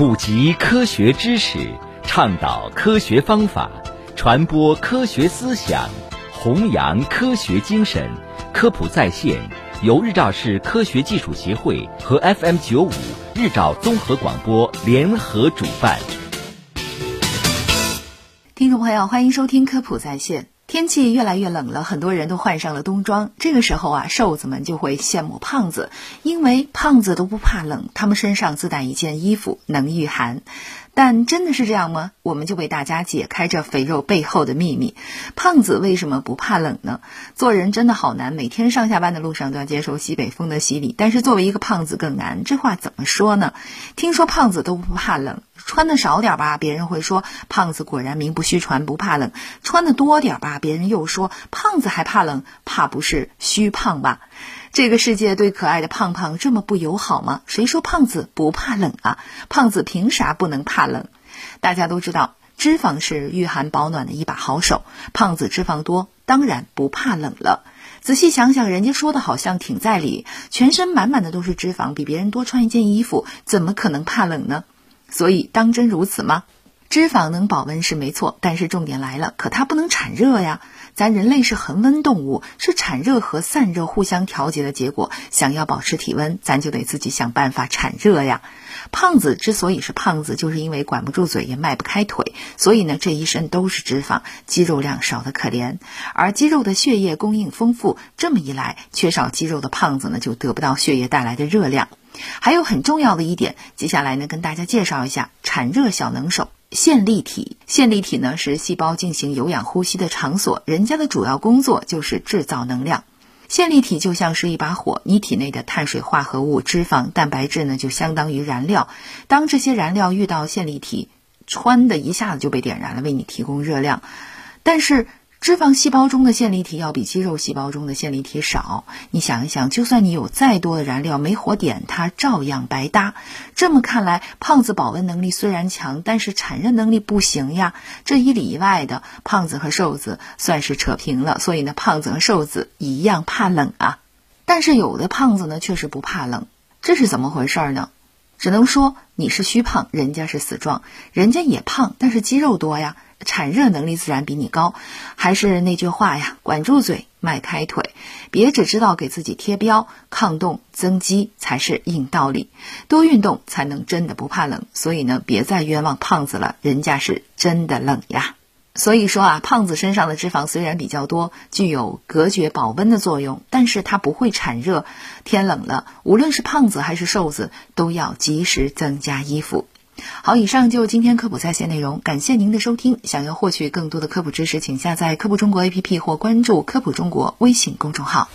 普及科学知识，倡导科学方法，传播科学思想，弘扬科学精神。科普在线由日照市科学技术协会和 FM 九五日照综合广播联合主办。听众朋友，欢迎收听科普在线。天气越来越冷了，很多人都换上了冬装。这个时候啊，瘦子们就会羡慕胖子，因为胖子都不怕冷，他们身上自带一件衣服能御寒。但真的是这样吗？我们就为大家解开这肥肉背后的秘密。胖子为什么不怕冷呢？做人真的好难，每天上下班的路上都要接受西北风的洗礼。但是作为一个胖子更难，这话怎么说呢？听说胖子都不怕冷。穿的少点吧，别人会说胖子果然名不虚传，不怕冷；穿的多点吧，别人又说胖子还怕冷，怕不是虚胖吧？这个世界对可爱的胖胖这么不友好吗？谁说胖子不怕冷啊？胖子凭啥不能怕冷？大家都知道，脂肪是御寒保暖的一把好手，胖子脂肪多，当然不怕冷了。仔细想想，人家说的好像挺在理，全身满满的都是脂肪，比别人多穿一件衣服，怎么可能怕冷呢？所以，当真如此吗？脂肪能保温是没错，但是重点来了，可它不能产热呀。咱人类是恒温动物，是产热和散热互相调节的结果。想要保持体温，咱就得自己想办法产热呀。胖子之所以是胖子，就是因为管不住嘴也迈不开腿，所以呢，这一身都是脂肪，肌肉量少得可怜。而肌肉的血液供应丰富，这么一来，缺少肌肉的胖子呢，就得不到血液带来的热量。还有很重要的一点，接下来呢，跟大家介绍一下产热小能手——线粒体。线粒体呢是细胞进行有氧呼吸的场所，人家的主要工作就是制造能量。线粒体就像是一把火，你体内的碳水化合物、脂肪、蛋白质呢，就相当于燃料。当这些燃料遇到线粒体，穿的一下子就被点燃了，为你提供热量。但是，脂肪细胞中的线粒体要比肌肉细胞中的线粒体少。你想一想，就算你有再多的燃料，没火点它，照样白搭。这么看来，胖子保温能力虽然强，但是产热能力不行呀。这一里一外的，胖子和瘦子算是扯平了。所以呢，胖子和瘦子一样怕冷啊。但是有的胖子呢，确实不怕冷，这是怎么回事呢？只能说你是虚胖，人家是死壮，人家也胖，但是肌肉多呀。产热能力自然比你高，还是那句话呀，管住嘴，迈开腿，别只知道给自己贴标，抗冻增肌才是硬道理，多运动才能真的不怕冷。所以呢，别再冤枉胖子了，人家是真的冷呀。所以说啊，胖子身上的脂肪虽然比较多，具有隔绝保温的作用，但是它不会产热。天冷了，无论是胖子还是瘦子，都要及时增加衣服。好，以上就今天科普在线内容，感谢您的收听。想要获取更多的科普知识，请下载科普中国 APP 或关注科普中国微信公众号。